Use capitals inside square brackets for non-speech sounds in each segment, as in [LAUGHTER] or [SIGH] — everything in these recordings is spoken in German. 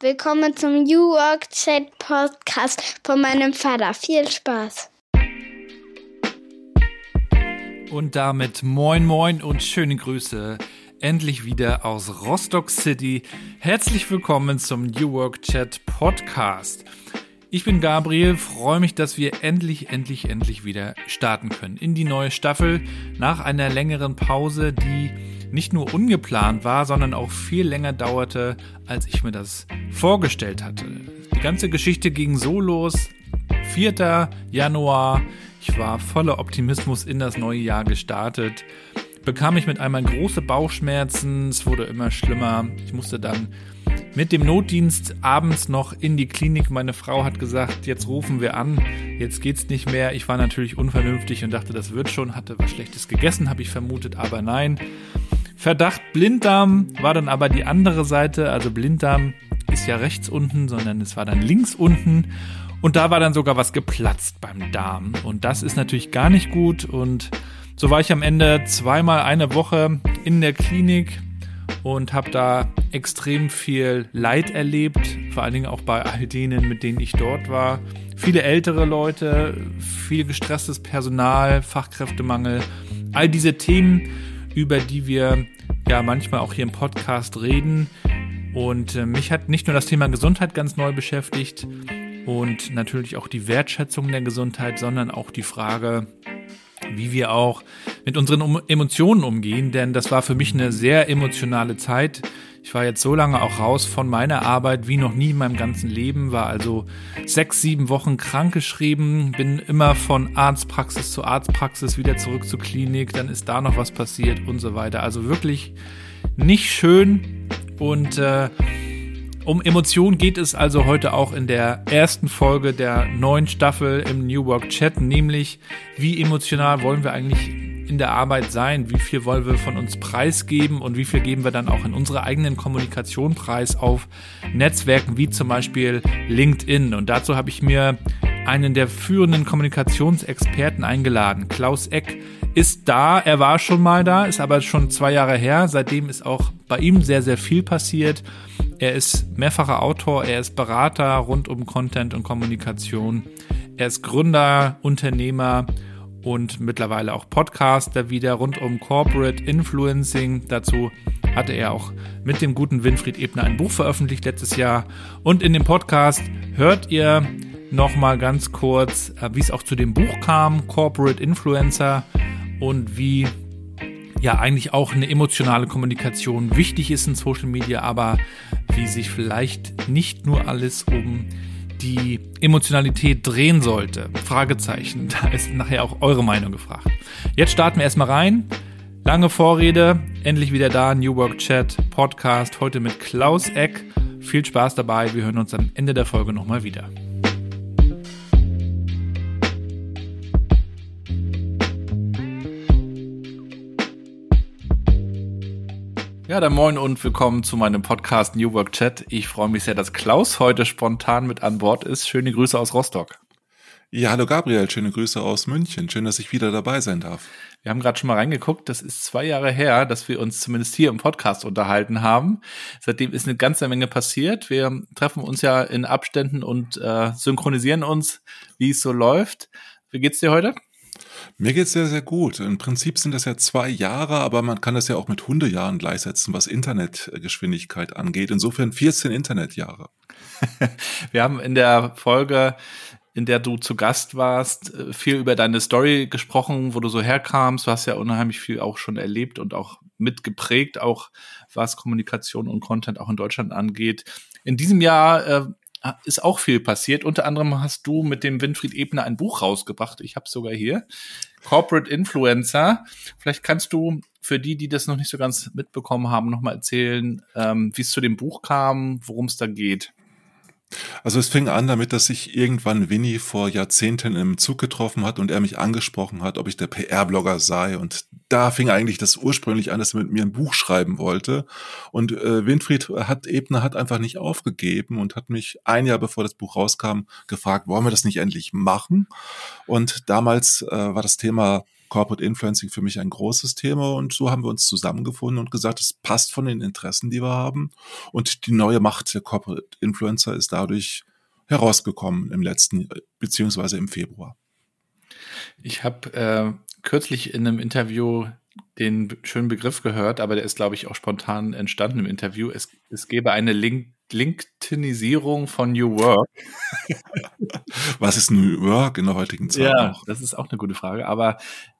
Willkommen zum New Work Chat Podcast von meinem Vater. Viel Spaß. Und damit moin moin und schöne Grüße. Endlich wieder aus Rostock City. Herzlich willkommen zum New Work Chat Podcast. Ich bin Gabriel, freue mich, dass wir endlich, endlich, endlich wieder starten können in die neue Staffel nach einer längeren Pause, die nicht nur ungeplant war, sondern auch viel länger dauerte, als ich mir das vorgestellt hatte. Die ganze Geschichte ging so los. 4. Januar. Ich war voller Optimismus in das neue Jahr gestartet. Bekam ich mit einmal große Bauchschmerzen. Es wurde immer schlimmer. Ich musste dann mit dem Notdienst abends noch in die Klinik. Meine Frau hat gesagt, jetzt rufen wir an, jetzt geht's nicht mehr. Ich war natürlich unvernünftig und dachte, das wird schon, hatte was Schlechtes gegessen, habe ich vermutet, aber nein. Verdacht Blinddarm war dann aber die andere Seite, also Blinddarm ist ja rechts unten, sondern es war dann links unten. Und da war dann sogar was geplatzt beim Darm. Und das ist natürlich gar nicht gut. Und so war ich am Ende zweimal eine Woche in der Klinik und habe da extrem viel Leid erlebt, vor allen Dingen auch bei all denen, mit denen ich dort war. Viele ältere Leute, viel gestresstes Personal, Fachkräftemangel, all diese Themen, über die wir ja manchmal auch hier im Podcast reden. Und äh, mich hat nicht nur das Thema Gesundheit ganz neu beschäftigt und natürlich auch die Wertschätzung der Gesundheit, sondern auch die Frage, wie wir auch mit unseren Emotionen umgehen, denn das war für mich eine sehr emotionale Zeit. Ich war jetzt so lange auch raus von meiner Arbeit wie noch nie in meinem ganzen Leben, war also sechs, sieben Wochen krankgeschrieben, bin immer von Arztpraxis zu Arztpraxis wieder zurück zur Klinik, dann ist da noch was passiert und so weiter. Also wirklich nicht schön und äh, um Emotionen geht es also heute auch in der ersten Folge der neuen Staffel im New Work Chat, nämlich wie emotional wollen wir eigentlich in der Arbeit sein? Wie viel wollen wir von uns preisgeben und wie viel geben wir dann auch in unserer eigenen Kommunikation preis auf Netzwerken wie zum Beispiel LinkedIn? Und dazu habe ich mir einen der führenden Kommunikationsexperten eingeladen. Klaus Eck ist da, er war schon mal da, ist aber schon zwei Jahre her. Seitdem ist auch bei ihm sehr, sehr viel passiert. Er ist mehrfacher Autor, er ist Berater rund um Content und Kommunikation. Er ist Gründer, Unternehmer und mittlerweile auch Podcaster wieder rund um Corporate Influencing. Dazu hatte er auch mit dem guten Winfried Ebner ein Buch veröffentlicht letztes Jahr. Und in dem Podcast hört ihr nochmal ganz kurz, äh, wie es auch zu dem Buch kam, Corporate Influencer und wie ja eigentlich auch eine emotionale Kommunikation wichtig ist in Social Media, aber wie sich vielleicht nicht nur alles um die Emotionalität drehen sollte. Fragezeichen. Da ist nachher auch eure Meinung gefragt. Jetzt starten wir erstmal rein. Lange Vorrede, endlich wieder da, New Work Chat, Podcast, heute mit Klaus Eck. Viel Spaß dabei, wir hören uns am Ende der Folge nochmal wieder. Ja, dann moin und willkommen zu meinem Podcast New Work Chat. Ich freue mich sehr, dass Klaus heute spontan mit an Bord ist. Schöne Grüße aus Rostock. Ja, hallo Gabriel, schöne Grüße aus München. Schön, dass ich wieder dabei sein darf. Wir haben gerade schon mal reingeguckt. Das ist zwei Jahre her, dass wir uns zumindest hier im Podcast unterhalten haben. Seitdem ist eine ganze Menge passiert. Wir treffen uns ja in Abständen und äh, synchronisieren uns, wie es so läuft. Wie geht's dir heute? Mir geht's sehr, sehr gut. Im Prinzip sind das ja zwei Jahre, aber man kann das ja auch mit Hundejahren gleichsetzen, was Internetgeschwindigkeit angeht. Insofern 14 Internetjahre. [LAUGHS] Wir haben in der Folge in der du zu Gast warst, viel über deine Story gesprochen, wo du so herkamst. Du hast ja unheimlich viel auch schon erlebt und auch mitgeprägt, auch was Kommunikation und Content auch in Deutschland angeht. In diesem Jahr äh, ist auch viel passiert. Unter anderem hast du mit dem Winfried Ebner ein Buch rausgebracht. Ich habe sogar hier. Corporate Influencer. Vielleicht kannst du für die, die das noch nicht so ganz mitbekommen haben, nochmal erzählen, ähm, wie es zu dem Buch kam, worum es da geht. Also es fing an damit, dass sich irgendwann Winnie vor Jahrzehnten im Zug getroffen hat und er mich angesprochen hat, ob ich der PR-Blogger sei. Und da fing eigentlich das ursprünglich an, dass er mit mir ein Buch schreiben wollte. Und äh, Winfried hat Ebner hat einfach nicht aufgegeben und hat mich ein Jahr bevor das Buch rauskam gefragt, wollen wir das nicht endlich machen? Und damals äh, war das Thema Corporate Influencing für mich ein großes Thema und so haben wir uns zusammengefunden und gesagt, es passt von den Interessen, die wir haben und die neue Macht der Corporate Influencer ist dadurch herausgekommen im letzten beziehungsweise im Februar. Ich habe äh, kürzlich in einem Interview den schönen Begriff gehört, aber der ist, glaube ich, auch spontan entstanden im Interview. Es, es gäbe eine Link LinkedInisierung von New Work. [LAUGHS] Was ist New Work in der heutigen Zeit? Ja, noch? das ist auch eine gute Frage. Aber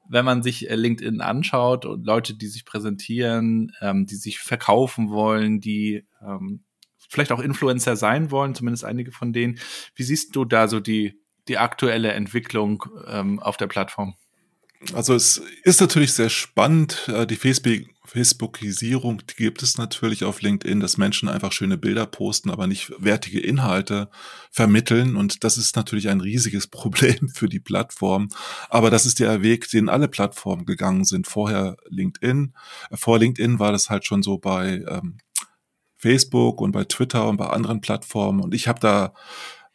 wenn man sich äh, LinkedIn anschaut und Leute, die sich präsentieren, ähm, die sich verkaufen wollen, die ähm, vielleicht auch Influencer sein wollen, zumindest einige von denen, wie siehst du da so die, die aktuelle Entwicklung ähm, auf der Plattform? Also es ist natürlich sehr spannend. Äh, die Facebook Facebookisierung die gibt es natürlich auf LinkedIn, dass Menschen einfach schöne Bilder posten, aber nicht wertige Inhalte vermitteln. Und das ist natürlich ein riesiges [LAUGHS] Problem für die Plattform. Aber das ist der Weg, den alle Plattformen gegangen sind. Vorher LinkedIn. Vor LinkedIn war das halt schon so bei ähm, Facebook und bei Twitter und bei anderen Plattformen. Und ich habe da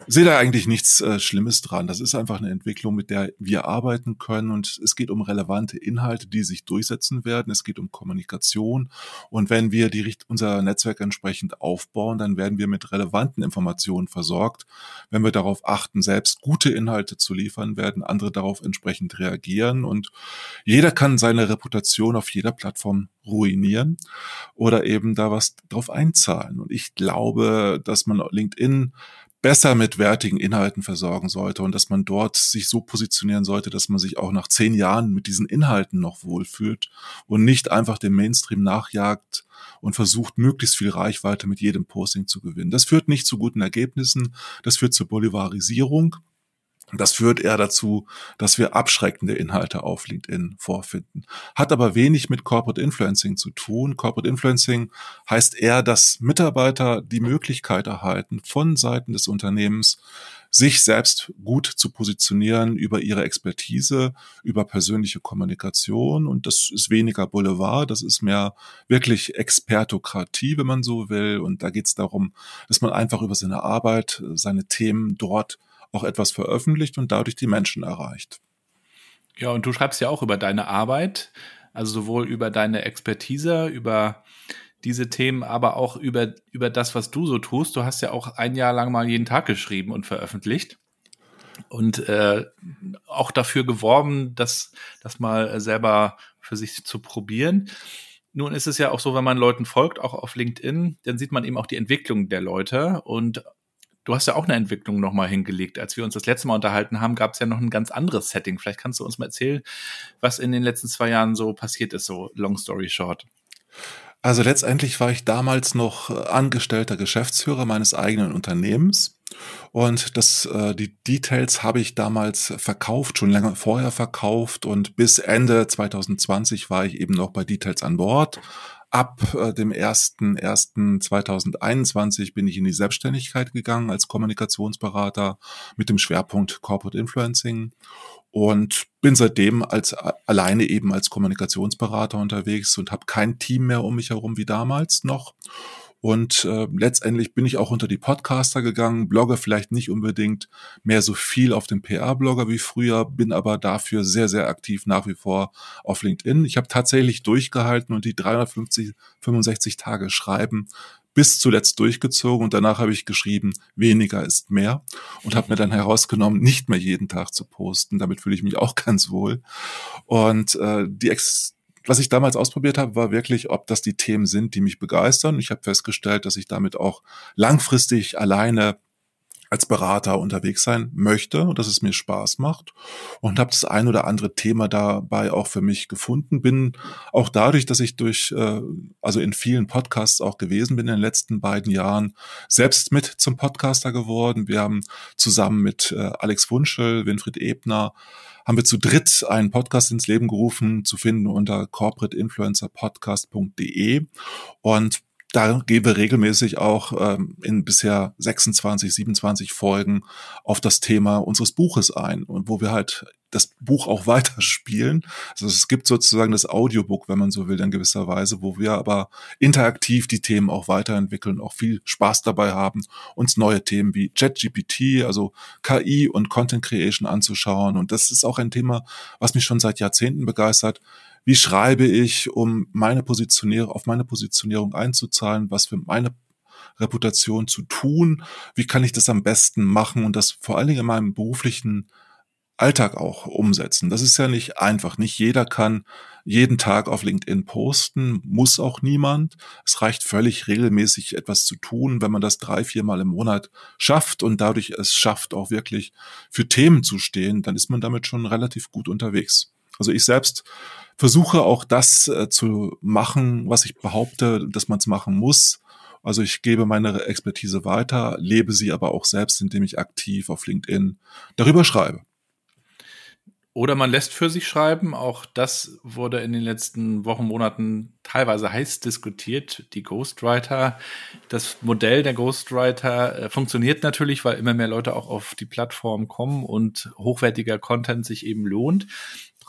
sehe da eigentlich nichts äh, Schlimmes dran. Das ist einfach eine Entwicklung, mit der wir arbeiten können und es geht um relevante Inhalte, die sich durchsetzen werden. Es geht um Kommunikation und wenn wir die, unser Netzwerk entsprechend aufbauen, dann werden wir mit relevanten Informationen versorgt. Wenn wir darauf achten, selbst gute Inhalte zu liefern, werden andere darauf entsprechend reagieren und jeder kann seine Reputation auf jeder Plattform ruinieren oder eben da was drauf einzahlen. Und ich glaube, dass man LinkedIn besser mit wertigen Inhalten versorgen sollte und dass man dort sich so positionieren sollte, dass man sich auch nach zehn Jahren mit diesen Inhalten noch wohlfühlt und nicht einfach dem Mainstream nachjagt und versucht, möglichst viel Reichweite mit jedem Posting zu gewinnen. Das führt nicht zu guten Ergebnissen, das führt zur Bolivarisierung das führt eher dazu, dass wir abschreckende Inhalte auf LinkedIn vorfinden. Hat aber wenig mit Corporate Influencing zu tun. Corporate Influencing heißt eher, dass Mitarbeiter die Möglichkeit erhalten, von Seiten des Unternehmens sich selbst gut zu positionieren über ihre Expertise, über persönliche Kommunikation. Und das ist weniger Boulevard, das ist mehr wirklich Expertokratie, wenn man so will. Und da geht es darum, dass man einfach über seine Arbeit, seine Themen dort auch etwas veröffentlicht und dadurch die Menschen erreicht. Ja, und du schreibst ja auch über deine Arbeit, also sowohl über deine Expertise, über diese Themen, aber auch über, über das, was du so tust. Du hast ja auch ein Jahr lang mal jeden Tag geschrieben und veröffentlicht und äh, auch dafür geworben, das, das mal selber für sich zu probieren. Nun ist es ja auch so, wenn man Leuten folgt, auch auf LinkedIn, dann sieht man eben auch die Entwicklung der Leute und Du hast ja auch eine Entwicklung nochmal hingelegt. Als wir uns das letzte Mal unterhalten haben, gab es ja noch ein ganz anderes Setting. Vielleicht kannst du uns mal erzählen, was in den letzten zwei Jahren so passiert ist, so long story short. Also letztendlich war ich damals noch äh, angestellter Geschäftsführer meines eigenen Unternehmens und das, äh, die Details habe ich damals verkauft, schon länger vorher verkauft und bis Ende 2020 war ich eben noch bei Details an Bord, Ab äh, dem 1.1.2021 bin ich in die Selbstständigkeit gegangen als Kommunikationsberater mit dem Schwerpunkt Corporate Influencing und bin seitdem als alleine eben als Kommunikationsberater unterwegs und habe kein Team mehr um mich herum wie damals noch und äh, letztendlich bin ich auch unter die Podcaster gegangen, blogge vielleicht nicht unbedingt mehr so viel auf dem PR-Blogger wie früher, bin aber dafür sehr, sehr aktiv nach wie vor auf LinkedIn. Ich habe tatsächlich durchgehalten und die 350, 65 Tage schreiben bis zuletzt durchgezogen und danach habe ich geschrieben, weniger ist mehr und habe mir dann herausgenommen, nicht mehr jeden Tag zu posten. Damit fühle ich mich auch [LAUGHS] ganz wohl. Und äh, die Ex was ich damals ausprobiert habe, war wirklich, ob das die Themen sind, die mich begeistern. Ich habe festgestellt, dass ich damit auch langfristig alleine als Berater unterwegs sein möchte und dass es mir Spaß macht und habe das ein oder andere Thema dabei auch für mich gefunden. Bin auch dadurch, dass ich durch, äh, also in vielen Podcasts auch gewesen bin in den letzten beiden Jahren, selbst mit zum Podcaster geworden. Wir haben zusammen mit äh, Alex Wunschel, Winfried Ebner, haben wir zu dritt einen Podcast ins Leben gerufen, zu finden unter corporateinfluencerpodcast.de und da gehen wir regelmäßig auch ähm, in bisher 26, 27 Folgen auf das Thema unseres Buches ein und wo wir halt das Buch auch [LAUGHS] weiterspielen. Also es gibt sozusagen das Audiobook, wenn man so will, in gewisser Weise, wo wir aber interaktiv die Themen auch weiterentwickeln, auch viel Spaß dabei haben, uns neue Themen wie ChatGPT, also KI und Content Creation anzuschauen. Und das ist auch ein Thema, was mich schon seit Jahrzehnten begeistert. Wie schreibe ich, um meine Positionierung, auf meine Positionierung einzuzahlen, was für meine Reputation zu tun? Wie kann ich das am besten machen und das vor allen Dingen in meinem beruflichen Alltag auch umsetzen. Das ist ja nicht einfach. Nicht jeder kann jeden Tag auf LinkedIn posten, muss auch niemand. Es reicht völlig regelmäßig etwas zu tun, wenn man das drei, viermal im Monat schafft und dadurch es schafft, auch wirklich für Themen zu stehen, dann ist man damit schon relativ gut unterwegs. Also ich selbst versuche auch das äh, zu machen, was ich behaupte, dass man es machen muss. Also ich gebe meine Expertise weiter, lebe sie aber auch selbst, indem ich aktiv auf LinkedIn darüber schreibe. Oder man lässt für sich schreiben. Auch das wurde in den letzten Wochen, Monaten teilweise heiß diskutiert. Die Ghostwriter, das Modell der Ghostwriter äh, funktioniert natürlich, weil immer mehr Leute auch auf die Plattform kommen und hochwertiger Content sich eben lohnt.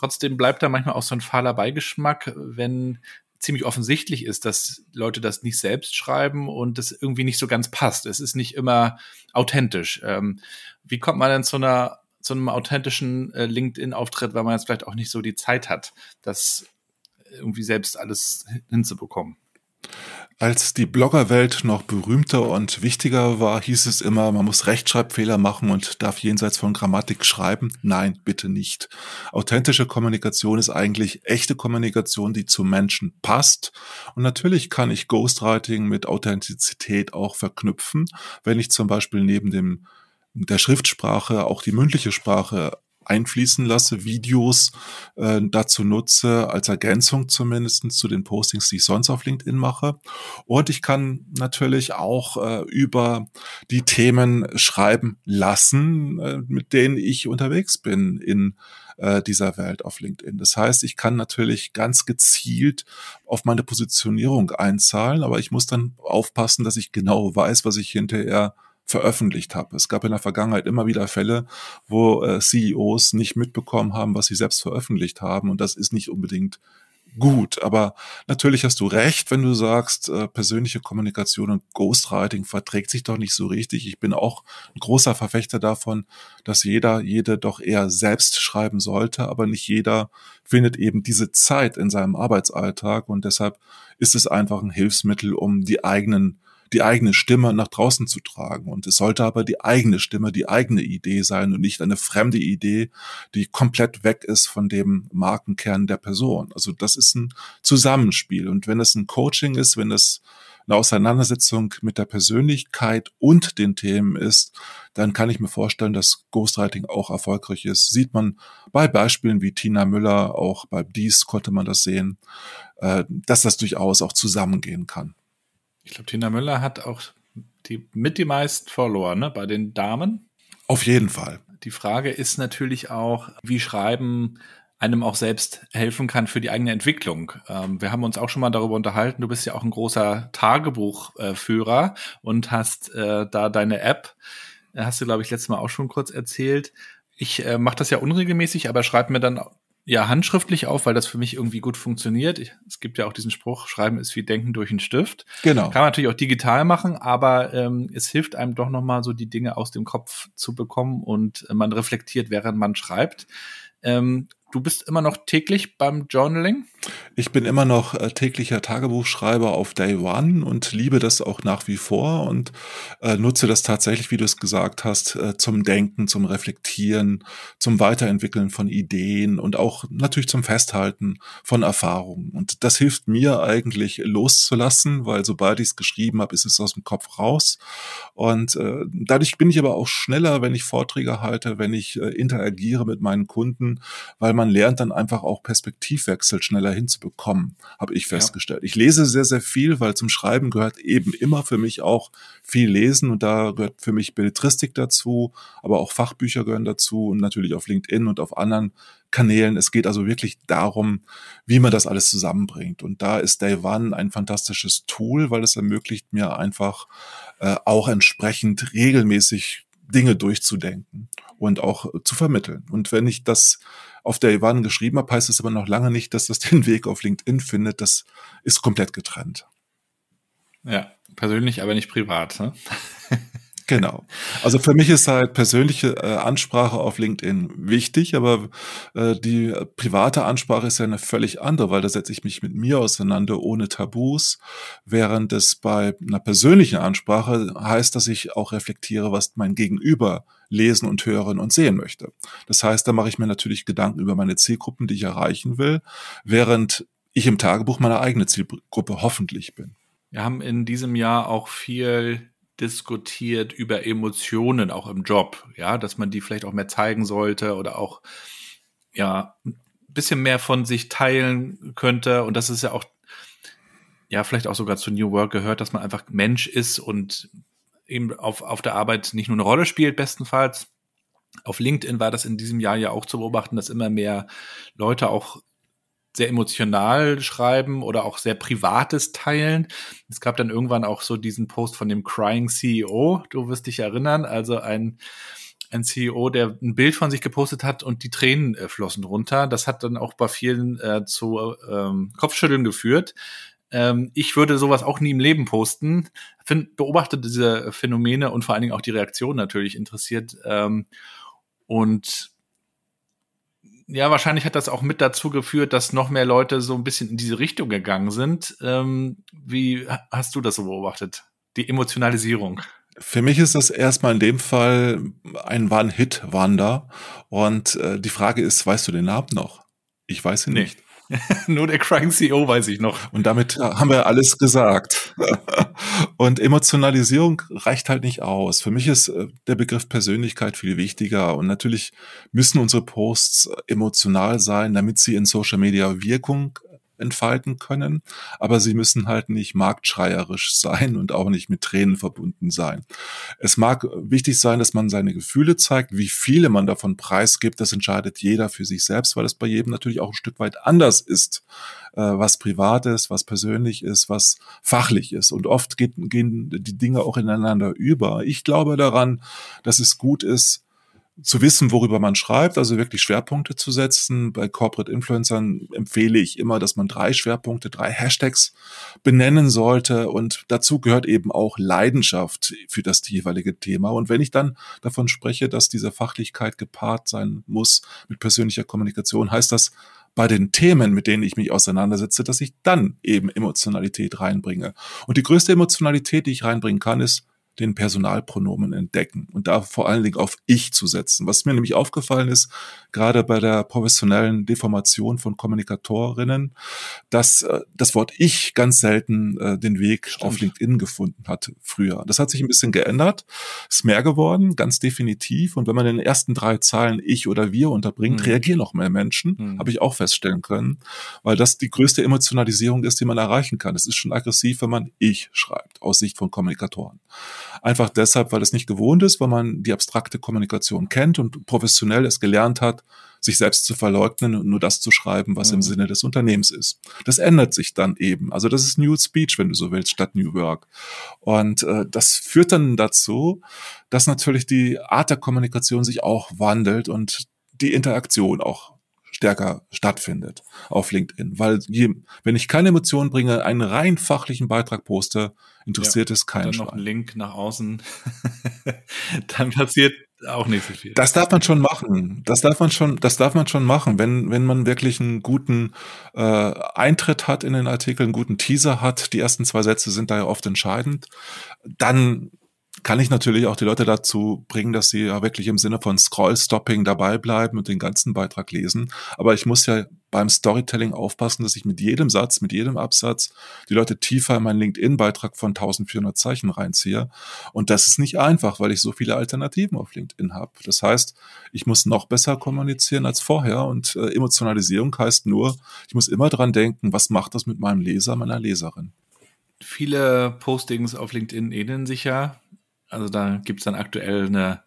Trotzdem bleibt da manchmal auch so ein fahler Beigeschmack, wenn ziemlich offensichtlich ist, dass Leute das nicht selbst schreiben und das irgendwie nicht so ganz passt. Es ist nicht immer authentisch. Ähm, wie kommt man denn zu einer zu einem authentischen äh, LinkedIn-Auftritt, weil man jetzt vielleicht auch nicht so die Zeit hat, das irgendwie selbst alles hinzubekommen. Als die Bloggerwelt noch berühmter und wichtiger war, hieß es immer, man muss Rechtschreibfehler machen und darf jenseits von Grammatik schreiben. Nein, bitte nicht. Authentische Kommunikation ist eigentlich echte Kommunikation, die zum Menschen passt. Und natürlich kann ich Ghostwriting mit Authentizität auch verknüpfen, wenn ich zum Beispiel neben dem der Schriftsprache auch die mündliche Sprache einfließen lasse, Videos äh, dazu nutze, als Ergänzung zumindest zu den Postings, die ich sonst auf LinkedIn mache. Und ich kann natürlich auch äh, über die Themen schreiben lassen, äh, mit denen ich unterwegs bin in äh, dieser Welt auf LinkedIn. Das heißt, ich kann natürlich ganz gezielt auf meine Positionierung einzahlen, aber ich muss dann aufpassen, dass ich genau weiß, was ich hinterher veröffentlicht habe. Es gab in der Vergangenheit immer wieder Fälle, wo äh, CEOs nicht mitbekommen haben, was sie selbst veröffentlicht haben. Und das ist nicht unbedingt gut. Aber natürlich hast du recht, wenn du sagst, äh, persönliche Kommunikation und Ghostwriting verträgt sich doch nicht so richtig. Ich bin auch ein großer Verfechter davon, dass jeder, jede doch eher selbst schreiben sollte, aber nicht jeder findet eben diese Zeit in seinem Arbeitsalltag und deshalb ist es einfach ein Hilfsmittel, um die eigenen die eigene Stimme nach draußen zu tragen. Und es sollte aber die eigene Stimme, die eigene Idee sein und nicht eine fremde Idee, die komplett weg ist von dem Markenkern der Person. Also das ist ein Zusammenspiel. Und wenn es ein Coaching ist, wenn es eine Auseinandersetzung mit der Persönlichkeit und den Themen ist, dann kann ich mir vorstellen, dass Ghostwriting auch erfolgreich ist. Sieht man bei Beispielen wie Tina Müller, auch bei Dies konnte man das sehen, äh, dass das durchaus auch zusammengehen kann. Ich glaube, Tina Müller hat auch die, mit die meisten Follower ne, bei den Damen. Auf jeden Fall. Die Frage ist natürlich auch, wie Schreiben einem auch selbst helfen kann für die eigene Entwicklung. Ähm, wir haben uns auch schon mal darüber unterhalten. Du bist ja auch ein großer Tagebuchführer und hast äh, da deine App, äh, hast du, glaube ich, letztes Mal auch schon kurz erzählt. Ich äh, mache das ja unregelmäßig, aber schreibe mir dann ja handschriftlich auf, weil das für mich irgendwie gut funktioniert. Ich, es gibt ja auch diesen Spruch, Schreiben ist wie Denken durch einen Stift. Genau. Kann man natürlich auch digital machen, aber ähm, es hilft einem doch nochmal so die Dinge aus dem Kopf zu bekommen und äh, man reflektiert, während man schreibt. Ähm, Du bist immer noch täglich beim Journaling? Ich bin immer noch äh, täglicher Tagebuchschreiber auf Day One und liebe das auch nach wie vor und äh, nutze das tatsächlich, wie du es gesagt hast, äh, zum Denken, zum Reflektieren, zum Weiterentwickeln von Ideen und auch natürlich zum Festhalten von Erfahrungen. Und das hilft mir eigentlich loszulassen, weil sobald ich es geschrieben habe, ist es aus dem Kopf raus. Und äh, dadurch bin ich aber auch schneller, wenn ich Vorträge halte, wenn ich äh, interagiere mit meinen Kunden, weil man man lernt dann einfach auch Perspektivwechsel schneller hinzubekommen, habe ich festgestellt. Ja. Ich lese sehr, sehr viel, weil zum Schreiben gehört eben immer für mich auch viel Lesen und da gehört für mich Belletristik dazu, aber auch Fachbücher gehören dazu und natürlich auf LinkedIn und auf anderen Kanälen. Es geht also wirklich darum, wie man das alles zusammenbringt. Und da ist Day One ein fantastisches Tool, weil es ermöglicht mir einfach äh, auch entsprechend regelmäßig Dinge durchzudenken und auch zu vermitteln. Und wenn ich das auf der Ivan geschrieben habe, heißt es aber noch lange nicht, dass das den [LAUGHS] Weg auf LinkedIn findet. Das ist komplett getrennt. Ja, persönlich, aber nicht privat. Ne? [LAUGHS] Genau. Also für mich ist halt persönliche äh, Ansprache auf LinkedIn wichtig, aber äh, die private Ansprache ist ja eine völlig andere, weil da setze ich mich mit mir auseinander ohne Tabus, während es bei einer persönlichen Ansprache heißt, dass ich auch reflektiere, was mein Gegenüber lesen und hören und sehen möchte. Das heißt, da mache ich mir natürlich Gedanken über meine Zielgruppen, die ich erreichen will, während ich im Tagebuch meine eigene Zielgruppe hoffentlich bin. Wir haben in diesem Jahr auch viel diskutiert über Emotionen auch im Job, ja, dass man die vielleicht auch mehr zeigen sollte oder auch ja ein bisschen mehr von sich teilen könnte und das ist ja auch ja vielleicht auch sogar zu New Work gehört, dass man einfach Mensch ist und eben auf auf der Arbeit nicht nur eine Rolle spielt bestenfalls. Auf LinkedIn war das in diesem Jahr ja auch zu beobachten, dass immer mehr Leute auch sehr emotional schreiben oder auch sehr Privates teilen. Es gab dann irgendwann auch so diesen Post von dem Crying CEO, du wirst dich erinnern, also ein, ein CEO, der ein Bild von sich gepostet hat und die Tränen äh, flossen runter. Das hat dann auch bei vielen äh, zu ähm, Kopfschütteln geführt. Ähm, ich würde sowas auch nie im Leben posten. Find, beobachte diese Phänomene und vor allen Dingen auch die Reaktion natürlich interessiert. Ähm, und ja, wahrscheinlich hat das auch mit dazu geführt, dass noch mehr Leute so ein bisschen in diese Richtung gegangen sind. Ähm, wie hast du das so beobachtet? Die Emotionalisierung. Für mich ist das erstmal in dem Fall ein One-Hit Wanda. Und äh, die Frage ist, weißt du den Namen noch? Ich weiß ihn nee. nicht. [LAUGHS] Nur der Crying CEO weiß ich noch. Und damit haben wir alles gesagt. [LAUGHS] Und Emotionalisierung reicht halt nicht aus. Für mich ist äh, der Begriff Persönlichkeit viel wichtiger. Und natürlich müssen unsere Posts emotional sein, damit sie in Social Media Wirkung entfalten können, aber sie müssen halt nicht marktschreierisch [LAUGHS] sein und auch nicht mit Tränen verbunden sein. Es mag wichtig sein, dass man seine Gefühle zeigt, wie viele man davon preisgibt, das entscheidet jeder für sich selbst, weil es bei jedem natürlich auch ein Stück weit anders ist, äh, was privat ist, was persönlich ist, was fachlich ist. Und oft gehen die Dinge auch ineinander über. Ich glaube daran, dass es gut ist, zu wissen, worüber man schreibt, also wirklich Schwerpunkte zu setzen. Bei Corporate Influencern empfehle ich immer, dass man drei Schwerpunkte, drei Hashtags benennen sollte. Und dazu gehört eben auch Leidenschaft für das jeweilige Thema. Und wenn ich dann davon spreche, dass diese Fachlichkeit gepaart sein muss mit persönlicher Kommunikation, heißt das, bei den Themen, mit denen ich mich auseinandersetze, dass ich dann eben Emotionalität reinbringe. Und die größte Emotionalität, die ich reinbringen kann, ist den Personalpronomen entdecken und da vor allen Dingen auf ich zu setzen. Was mir nämlich aufgefallen ist, gerade bei der professionellen Deformation von Kommunikatorinnen, dass äh, das Wort ich ganz selten äh, den Weg Stimmt. auf LinkedIn gefunden hat früher. Das hat sich ein bisschen geändert, ist mehr geworden, ganz definitiv. Und wenn man in den ersten drei Zahlen ich oder wir unterbringt, mhm. reagieren noch mehr Menschen, mhm. habe ich auch feststellen können, weil das die größte Emotionalisierung ist, die man erreichen kann. Es ist schon aggressiv, wenn man ich schreibt, aus Sicht von Kommunikatoren. Einfach deshalb, weil es nicht gewohnt ist, weil man die abstrakte Kommunikation kennt und professionell es gelernt hat, sich selbst zu verleugnen und nur das zu schreiben, was mhm. im Sinne des Unternehmens ist. Das ändert sich dann eben. Also das ist New Speech, wenn du so willst, statt New Work. Und äh, das führt dann dazu, dass natürlich die Art der Kommunikation sich auch wandelt und die Interaktion auch stärker stattfindet auf LinkedIn. Weil je, wenn ich keine Emotionen bringe, einen rein fachlichen Beitrag poste, interessiert ja, es keinen Dann noch ein Link nach außen, [LAUGHS] dann passiert auch nicht so viel. Das darf man schon machen. Das darf man schon, das darf man schon machen, wenn wenn man wirklich einen guten äh, Eintritt hat in den Artikel, einen guten Teaser hat. Die ersten zwei Sätze sind da ja oft entscheidend. Dann kann ich natürlich auch die Leute dazu bringen, dass sie ja wirklich im Sinne von Scroll-Stopping dabei bleiben und den ganzen Beitrag lesen. Aber ich muss ja beim Storytelling aufpassen, dass ich mit jedem Satz, mit jedem Absatz die Leute tiefer in meinen LinkedIn-Beitrag von 1400 Zeichen reinziehe. Und das ist nicht einfach, weil ich so viele Alternativen auf LinkedIn habe. Das heißt, ich muss noch besser kommunizieren als vorher. Und äh, Emotionalisierung heißt nur, ich muss immer dran denken, was macht das mit meinem Leser, meiner Leserin. Viele Postings auf LinkedIn ähneln sich ja also da gibt's dann aktuell eine,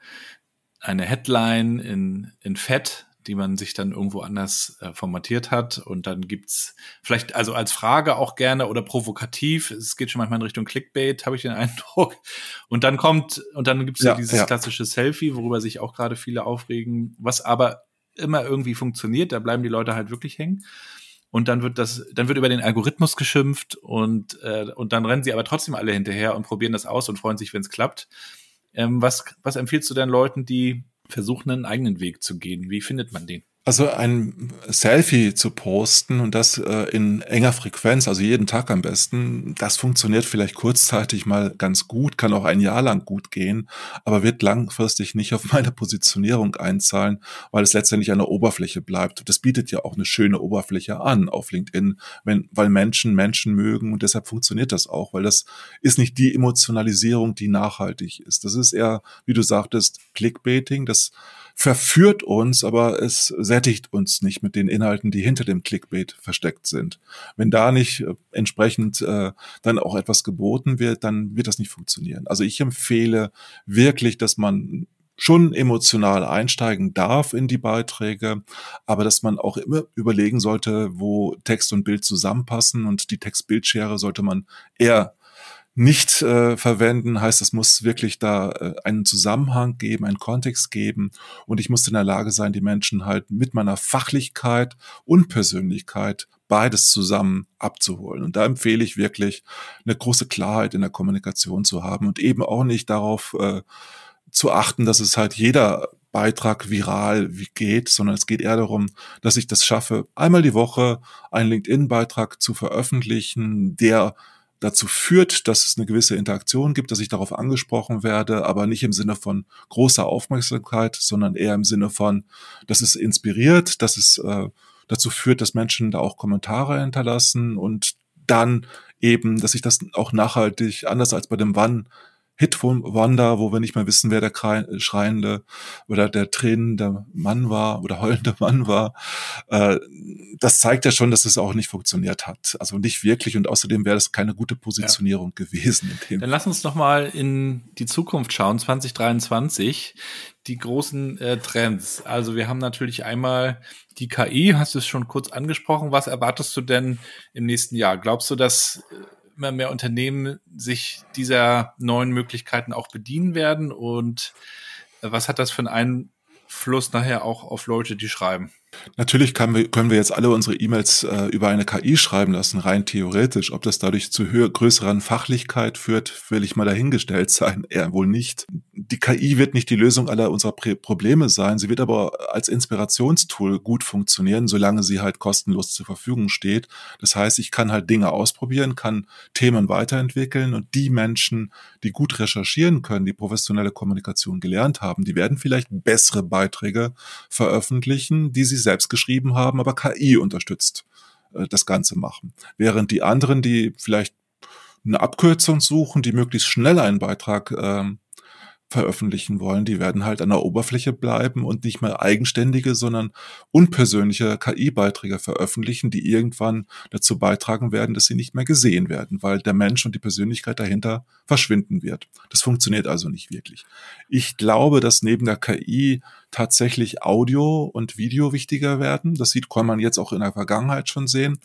eine Headline in, in Fett, die man sich dann irgendwo anders äh, formatiert hat. Und dann gibt's vielleicht also als Frage auch gerne oder provokativ. Es geht schon manchmal in Richtung Clickbait, habe ich den [LAUGHS] Eindruck. Und dann kommt, und dann gibt's ja, so dieses ja. klassische Selfie, worüber sich auch gerade viele aufregen, was aber immer irgendwie funktioniert. Da bleiben die Leute halt wirklich hängen. Und dann wird das, dann wird über den Algorithmus geschimpft und, äh, und dann rennen sie aber trotzdem alle hinterher und probieren das aus und freuen sich, wenn es klappt. Ähm, was, was empfiehlst du denn Leuten, die versuchen, einen eigenen Weg zu gehen? Wie findet man den? Also ein Selfie zu posten und das äh, in enger Frequenz, also jeden Tag am besten, das funktioniert vielleicht kurzzeitig mal ganz gut, kann auch ein Jahr lang gut gehen, aber wird langfristig nicht auf [LAUGHS] meine Positionierung einzahlen, weil es letztendlich eine Oberfläche bleibt. Das bietet ja auch eine schöne Oberfläche an auf LinkedIn, wenn, weil Menschen Menschen mögen und deshalb funktioniert das auch, weil das ist nicht die Emotionalisierung, die nachhaltig ist. Das ist eher, wie du sagtest, Clickbaiting, das verführt uns, aber es sättigt uns nicht mit den Inhalten, die hinter dem Clickbait versteckt sind. Wenn da nicht äh, entsprechend äh, dann auch etwas geboten wird, dann wird das nicht funktionieren. Also ich empfehle wirklich, dass man schon emotional einsteigen darf in die Beiträge, aber dass man auch immer überlegen sollte, wo Text und Bild zusammenpassen und die Text-Bildschere sollte man eher nicht äh, verwenden, heißt, es muss wirklich da äh, einen Zusammenhang geben, einen Kontext geben und ich muss in der Lage sein, die Menschen halt mit meiner Fachlichkeit und Persönlichkeit beides zusammen abzuholen. Und da empfehle ich wirklich, eine große Klarheit in der Kommunikation zu haben und eben auch nicht darauf äh, zu achten, dass es halt jeder Beitrag viral geht, sondern es geht eher darum, dass ich das schaffe, einmal die Woche einen LinkedIn-Beitrag zu veröffentlichen, der dazu führt, dass es eine gewisse Interaktion gibt, dass ich darauf angesprochen werde, aber nicht im Sinne von großer Aufmerksamkeit, sondern eher im Sinne von, dass es inspiriert, dass es äh, dazu führt, dass Menschen da auch Kommentare hinterlassen und dann eben, dass ich das auch nachhaltig, anders als bei dem Wann, Hit von Wanda, wo wir nicht mehr wissen, wer der schreiende oder der tränende Mann war oder heulende [LAUGHS] Mann war. Äh, das zeigt ja schon, dass es auch nicht funktioniert hat. Also nicht wirklich und außerdem wäre das keine gute Positionierung ja. gewesen. Dann lass uns noch mal in die Zukunft schauen, 2023 die großen äh, Trends. Also wir haben natürlich einmal die KI, hast du es schon kurz angesprochen. Was erwartest du denn im nächsten Jahr? Glaubst du, dass äh, immer mehr Unternehmen sich dieser neuen Möglichkeiten auch bedienen werden und äh, was hat das für einen Einfluss nachher auch auf Leute, die schreiben? Natürlich wir, können wir jetzt alle unsere E-Mails äh, über eine KI schreiben lassen, rein theoretisch. Ob das dadurch zu höher, größeren Fachlichkeit führt, will ich mal dahingestellt [LAUGHS] sein. Eher wohl nicht. Die KI wird nicht die Lösung aller unserer Prä Probleme sein. Sie wird aber als Inspirationstool gut funktionieren, solange sie halt kostenlos zur Verfügung steht. Das heißt, ich kann halt Dinge ausprobieren, kann Themen weiterentwickeln und die Menschen, die gut recherchieren können, die professionelle Kommunikation gelernt haben, die werden vielleicht bessere Beiträge veröffentlichen, die sie selbst geschrieben haben, aber KI unterstützt äh, das Ganze machen. Während die anderen, die vielleicht eine Abkürzung suchen, die möglichst schnell einen Beitrag ähm, veröffentlichen wollen, die werden halt an der Oberfläche bleiben und nicht mehr eigenständige, sondern unpersönliche KI-Beiträge veröffentlichen, die irgendwann dazu beitragen werden, dass sie nicht mehr gesehen werden, weil der Mensch und die Persönlichkeit dahinter verschwinden wird. Das funktioniert also nicht wirklich. Ich glaube, dass neben der KI tatsächlich Audio und Video wichtiger werden. Das sieht, kann man jetzt auch in der Vergangenheit schon sehen.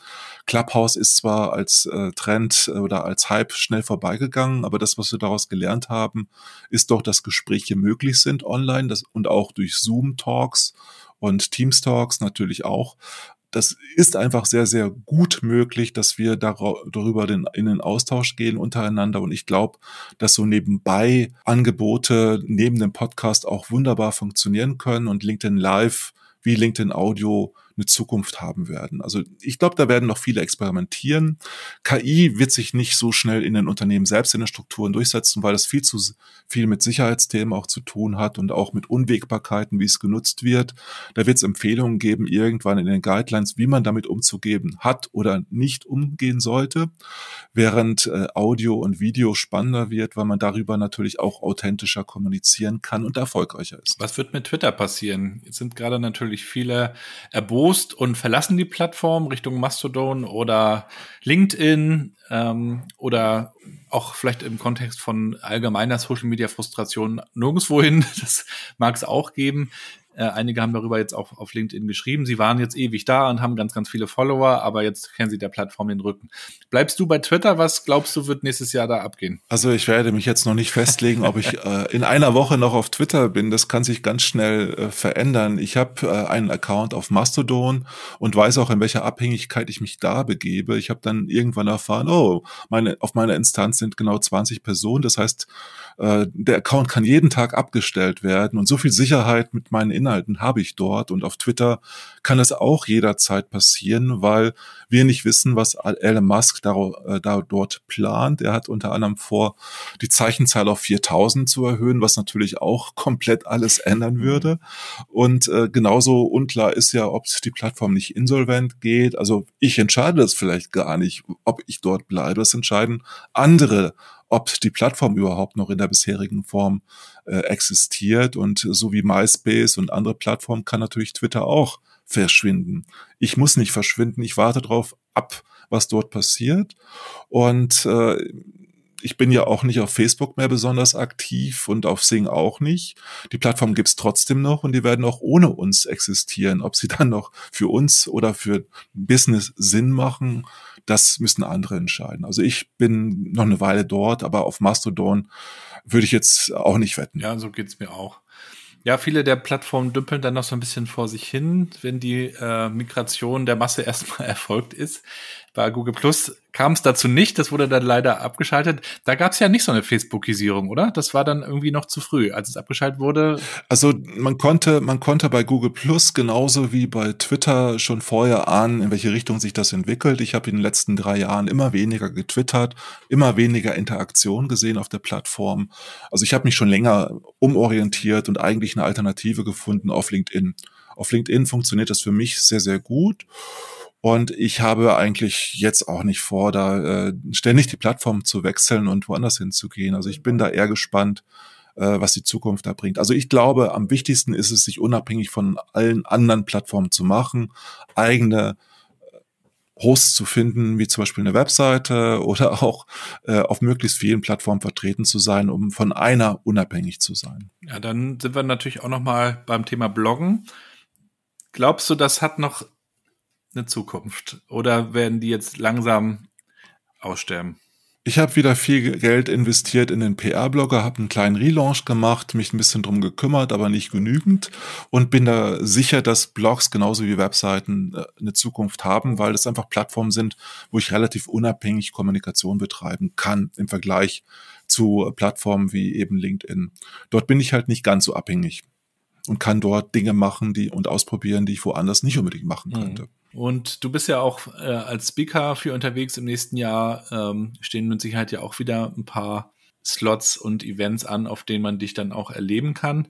Clubhouse ist zwar als äh, Trend oder als Hype schnell vorbeigegangen, aber das, was wir daraus gelernt haben, ist doch, Gespräche möglich sind online das, und auch durch Zoom-Talks und Teams-Talks natürlich auch das ist einfach sehr, sehr gut möglich, dass wir darüber in den Austausch gehen untereinander. Und ich glaube, dass so nebenbei Angebote neben dem Podcast auch wunderbar funktionieren können und LinkedIn Live wie LinkedIn Audio eine Zukunft haben werden. Also ich glaube, da werden noch viele experimentieren. KI wird sich nicht so schnell in den Unternehmen selbst in den Strukturen durchsetzen, weil das viel zu viel mit Sicherheitsthemen auch zu tun hat und auch mit Unwägbarkeiten, wie es genutzt wird. Da wird es Empfehlungen geben, irgendwann in den Guidelines, wie man damit umzugeben hat oder nicht umgehen sollte, während äh, Audio und Video spannender wird, weil man darüber natürlich auch authentischer kommunizieren kann und erfolgreicher ist. Was wird mit Twitter passieren? Jetzt sind gerade natürlich viele erbost Post und verlassen die Plattform Richtung Mastodon oder LinkedIn ähm, oder auch vielleicht im Kontext von allgemeiner Social Media Frustration nirgendwohin. [LAUGHS] Das mag es auch geben. Äh, einige haben darüber jetzt auch auf LinkedIn geschrieben. Sie waren jetzt ewig da und haben ganz, ganz viele Follower, aber jetzt kennen sie der Plattform den Rücken. Bleibst du bei Twitter? Was glaubst du, wird nächstes Jahr da abgehen? Also ich werde mich jetzt noch nicht festlegen, ob ich äh, in einer Woche noch auf Twitter bin. Das kann sich ganz schnell äh, verändern. Ich habe äh, einen Account auf Mastodon und weiß auch, in welcher Abhängigkeit ich mich da begebe. Ich habe dann irgendwann erfahren, oh, meine, auf meiner Instanz sind genau 20 Personen. Das heißt, äh, der Account kann jeden Tag abgestellt werden und so viel Sicherheit mit meinen Inhalten habe ich dort und auf Twitter kann es auch jederzeit passieren, weil wir nicht wissen, was Elon Musk da, äh, da dort plant. Er hat unter anderem vor, die Zeichenzahl auf 4000 zu erhöhen, was natürlich auch komplett alles ändern mhm. würde. Und äh, genauso unklar ist ja, ob die Plattform nicht insolvent geht. Also ich entscheide das vielleicht gar nicht, ob ich dort bleibe. Das entscheiden andere ob die Plattform überhaupt noch in der bisherigen Form äh, existiert. Und so wie MySpace und andere Plattformen kann natürlich Twitter auch verschwinden. Ich muss nicht verschwinden, ich warte darauf ab, was dort passiert. Und äh, ich bin ja auch nicht auf Facebook mehr besonders aktiv und auf Sing auch nicht. Die Plattform gibt's trotzdem noch und die werden auch ohne uns existieren. Ob sie dann noch für uns oder für Business Sinn machen, das müssen andere entscheiden. Also ich bin noch eine Weile dort, aber auf Mastodon würde ich jetzt auch nicht wetten. Ja, so geht's mir auch. Ja, viele der Plattformen dümpeln dann noch so ein bisschen vor sich hin, wenn die äh, Migration der Masse [LAUGHS] erstmal erfolgt ist. Bei Google Plus kam es dazu nicht, das wurde dann leider abgeschaltet. Da gab es ja nicht so eine Facebookisierung, oder? Das war dann irgendwie noch zu früh, als es abgeschaltet wurde. Also man konnte, man konnte bei Google Plus genauso wie bei Twitter schon vorher ahnen, in welche Richtung sich das entwickelt. Ich habe in den letzten drei Jahren immer weniger getwittert, immer weniger Interaktion gesehen auf der Plattform. Also ich habe mich schon länger umorientiert und eigentlich eine Alternative gefunden auf LinkedIn. Auf LinkedIn funktioniert das für mich sehr, sehr gut. Und ich habe eigentlich jetzt auch nicht vor, da äh, ständig die Plattform zu wechseln und woanders hinzugehen. Also ich bin da eher gespannt, äh, was die Zukunft da bringt. Also ich glaube, am wichtigsten ist es, sich unabhängig von allen anderen Plattformen zu machen, eigene äh, Hosts zu finden, wie zum Beispiel eine Webseite [LAUGHS] oder auch äh, auf möglichst vielen Plattformen vertreten zu sein, um von einer unabhängig zu sein. Ja, dann sind wir natürlich auch noch mal beim Thema Bloggen. Glaubst du, das hat noch eine Zukunft? Oder werden die jetzt langsam aussterben? Ich habe wieder viel Geld investiert in den PR-Blogger, habe einen kleinen Relaunch gemacht, mich ein bisschen drum gekümmert, aber nicht genügend und bin da sicher, dass Blogs genauso wie Webseiten äh, eine Zukunft haben, weil es einfach Plattformen sind, wo ich relativ unabhängig Kommunikation betreiben kann im Vergleich zu Plattformen wie eben LinkedIn. Dort bin ich halt nicht ganz so abhängig und kann dort Dinge machen, die und ausprobieren, die ich woanders nicht unbedingt machen mhm. könnte. Und du bist ja auch äh, als Speaker für unterwegs im nächsten Jahr. Ähm, stehen mit Sicherheit ja auch wieder ein paar Slots und Events an, auf denen man dich dann auch erleben kann.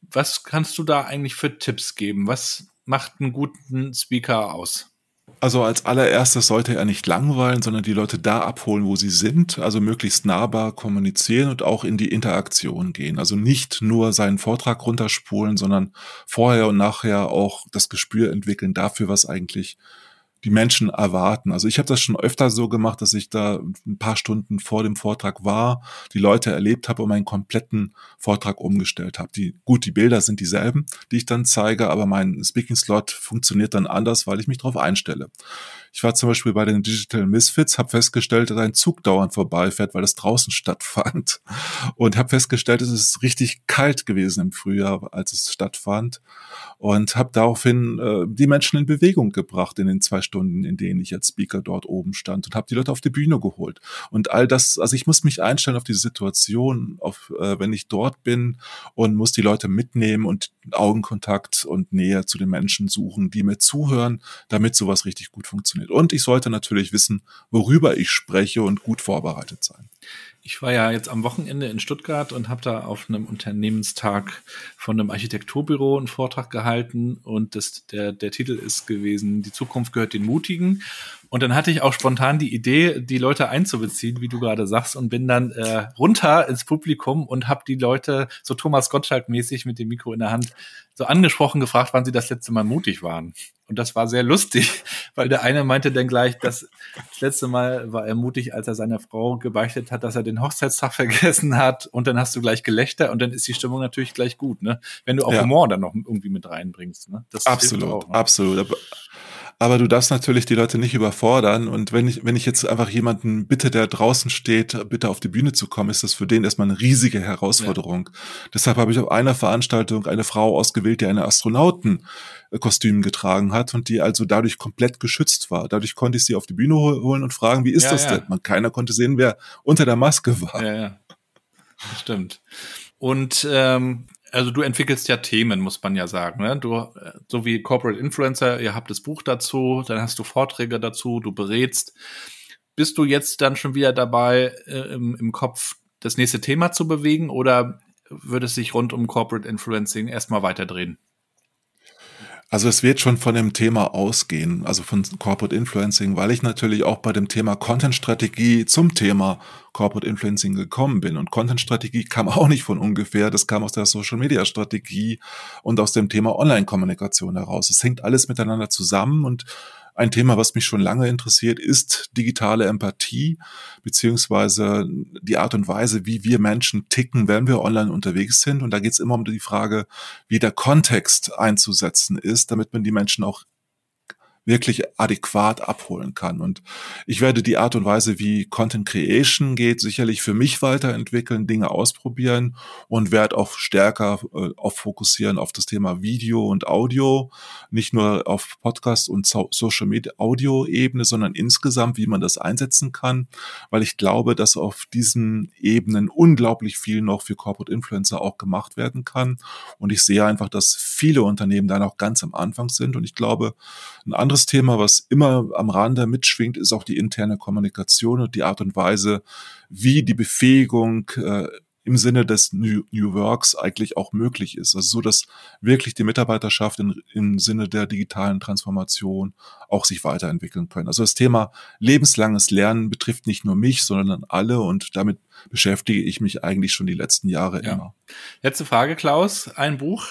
Was kannst du da eigentlich für Tipps geben? Was macht einen guten Speaker aus? Also als allererstes sollte er nicht langweilen, sondern die Leute da abholen, wo sie sind, also möglichst nahbar kommunizieren und auch in die Interaktion gehen. Also nicht nur seinen Vortrag runterspulen, sondern vorher und nachher auch das Gespür entwickeln dafür, was eigentlich die Menschen erwarten. Also ich habe das schon öfter so gemacht, dass ich da ein paar Stunden vor dem Vortrag war, die Leute erlebt habe und meinen kompletten Vortrag umgestellt habe. Die, gut, die Bilder sind dieselben, die ich dann zeige, aber mein Speaking-Slot funktioniert dann anders, weil ich mich darauf einstelle. Ich war zum Beispiel bei den Digital Misfits, habe festgestellt, dass ein Zug dauernd vorbeifährt, weil es draußen [LAUGHS] stattfand. Und habe festgestellt, es ist richtig kalt gewesen im Frühjahr, als es stattfand. Und habe daraufhin äh, die Menschen in Bewegung gebracht in den zwei Stunden, in denen ich als Speaker dort oben stand und habe die Leute auf die Bühne geholt. Und all das, also ich muss mich einstellen auf diese Situation, auf, äh, wenn ich dort bin und muss die Leute mitnehmen und Augenkontakt und Nähe zu den Menschen suchen, die mir zuhören, damit sowas richtig gut funktioniert funktioniert. Und ich sollte natürlich wissen, worüber ich spreche und gut vorbereitet sein. Ich war ja jetzt am Wochenende in Stuttgart und habe da auf einem Unternehmenstag von einem Architekturbüro einen Vortrag gehalten und das, der, der Titel ist gewesen, die Zukunft gehört den Mutigen. Und dann hatte ich auch spontan die Idee, die Leute einzubeziehen, wie du gerade sagst, und bin dann äh, runter ins Publikum und habe die Leute so Thomas Gottschalk-mäßig mit dem Mikro in der Hand so angesprochen gefragt, wann sie das letzte Mal mutig waren. Und das war sehr lustig, [LAUGHS] weil der eine meinte dann gleich, dass das letzte Mal war er mutig, als er seiner Frau gebeichtet hat, dass er den Hochzeitstag [LAUGHS] vergessen hat. Und dann hast du gleich Gelächter und dann ist die Stimmung natürlich gleich gut, ne? Wenn du auch ja. Humor dann noch irgendwie mit reinbringst. Ne? Das absolut, auch, ne? absolut. Aber du darfst natürlich die Leute nicht überfordern. Und wenn ich, wenn ich jetzt einfach jemanden bitte, der draußen steht, bitte auf die Bühne zu kommen, ist das für den erstmal eine riesige Herausforderung. Ja. Deshalb habe ich auf einer Veranstaltung eine Frau ausgewählt, die eine Astronautenkostüm getragen hat und die also dadurch komplett geschützt war. Dadurch konnte ich sie auf die Bühne holen und fragen, wie ist ja, das ja. denn? Man, keiner konnte sehen, wer unter der Maske war. Ja, ja. Stimmt. Und ähm, also du entwickelst ja Themen, muss man ja sagen. Ne? Du, so wie Corporate Influencer, ihr habt das Buch dazu, dann hast du Vorträge dazu, du berätst. Bist du jetzt dann schon wieder dabei, äh, im, im Kopf das nächste Thema zu bewegen oder würde es sich rund um Corporate Influencing erstmal weiterdrehen? Also es wird schon von dem Thema ausgehen, also von Corporate Influencing, weil ich natürlich auch bei dem Thema Content-Strategie zum Thema Corporate Influencing gekommen bin. Und Content-Strategie kam auch nicht von ungefähr, das kam aus der Social-Media-Strategie und aus dem Thema Online-Kommunikation heraus. Es hängt alles miteinander zusammen und ein Thema, was mich schon lange interessiert, ist digitale Empathie, beziehungsweise die Art und Weise, wie wir Menschen ticken, wenn wir online unterwegs sind. Und da geht es immer um die Frage, wie der Kontext einzusetzen ist, damit man die Menschen auch wirklich adäquat abholen kann. Und ich werde die Art und Weise, wie Content Creation geht, sicherlich für mich weiterentwickeln, Dinge ausprobieren und werde auch stärker äh, auf fokussieren auf das Thema Video und Audio, nicht nur auf Podcast und Social Media Audio Ebene, sondern insgesamt, wie man das einsetzen kann, weil ich glaube, dass auf diesen Ebenen unglaublich viel noch für Corporate Influencer auch gemacht werden kann. Und ich sehe einfach, dass viele Unternehmen da noch ganz am Anfang sind. Und ich glaube, ein anderes Thema, was immer am Rande mitschwingt, ist auch die interne Kommunikation und die Art und Weise, wie die Befähigung äh, im Sinne des New, New Works eigentlich auch möglich ist. Also so, dass wirklich die Mitarbeiterschaft in, im Sinne der digitalen Transformation auch sich weiterentwickeln können. Also das Thema lebenslanges Lernen betrifft nicht nur mich, sondern alle und damit beschäftige ich mich eigentlich schon die letzten Jahre ja. immer. Letzte Frage, Klaus. Ein Buch,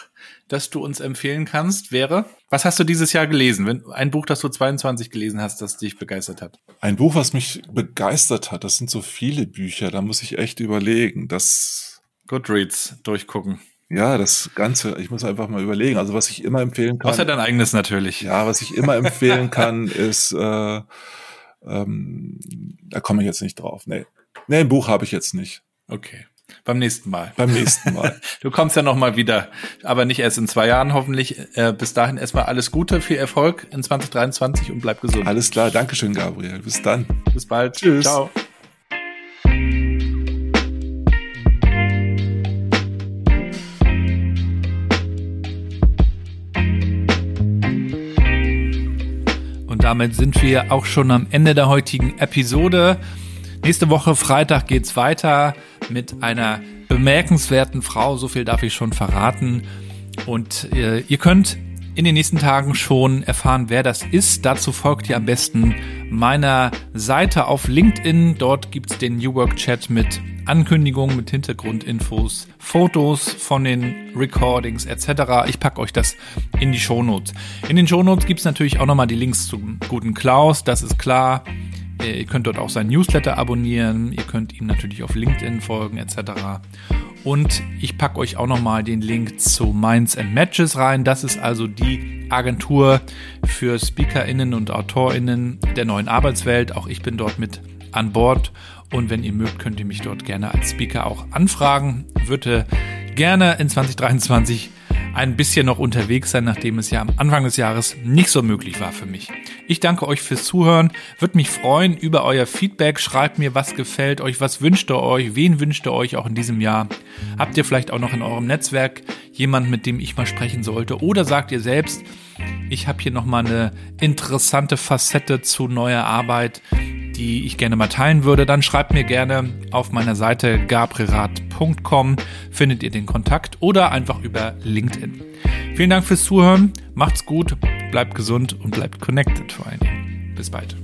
das du uns empfehlen kannst, wäre? Was hast du dieses Jahr gelesen? Wenn, ein Buch, das du 22 gelesen hast, das dich begeistert hat. Ein Buch, was mich begeistert hat. Das sind so viele Bücher. Da muss ich echt überlegen. Das Goodreads durchgucken. Ja, das Ganze, ich muss einfach mal überlegen. Also was ich immer empfehlen kann. Außer dein eigenes natürlich. Ja, was ich immer empfehlen kann, ist, äh, ähm, da komme ich jetzt nicht drauf. Nee. Nee, ein Buch habe ich jetzt nicht. Okay. Beim nächsten Mal. Beim nächsten Mal. [LAUGHS] Du kommst ja noch mal wieder, aber nicht erst in zwei Jahren hoffentlich. Äh, bis dahin erstmal alles Gute, viel Erfolg in 2023 und bleib gesund. Alles klar, Dankeschön, Gabriel. Bis dann. Bis bald. Tschüss. Ciao. Und damit sind wir auch schon am Ende der heutigen Episode. Nächste Woche Freitag geht's weiter mit einer bemerkenswerten Frau, so viel darf ich schon verraten. Und äh, ihr könnt in den nächsten Tagen schon erfahren, wer das ist. Dazu folgt ihr am besten meiner Seite auf LinkedIn. Dort gibt's den New Work Chat mit Ankündigungen, mit Hintergrundinfos, Fotos von den Recordings etc. Ich packe euch das in die Shownotes. In den Shownotes gibt's natürlich auch nochmal die Links zum guten Klaus, das ist klar. Ihr könnt dort auch sein Newsletter abonnieren. Ihr könnt ihm natürlich auf LinkedIn folgen etc. Und ich packe euch auch nochmal den Link zu Minds and Matches rein. Das ist also die Agentur für SpeakerInnen und AutorInnen der neuen Arbeitswelt. Auch ich bin dort mit an Bord. Und wenn ihr mögt, könnt ihr mich dort gerne als Speaker auch anfragen. Würde gerne in 2023 ein bisschen noch unterwegs sein, nachdem es ja am Anfang des Jahres nicht so möglich war für mich. Ich danke euch fürs Zuhören, würde mich freuen über euer Feedback. Schreibt mir, was gefällt euch, was wünscht ihr euch, wen wünscht ihr euch auch in diesem Jahr. Habt ihr vielleicht auch noch in eurem Netzwerk jemanden, mit dem ich mal sprechen sollte? Oder sagt ihr selbst, ich habe hier nochmal eine interessante Facette zu neuer Arbeit, die ich gerne mal teilen würde, dann schreibt mir gerne auf meiner Seite gabrielrad.com, findet ihr den Kontakt oder einfach über LinkedIn. Vielen Dank fürs Zuhören, macht's gut, bleibt gesund und bleibt connected vor allen Dingen. Bis bald.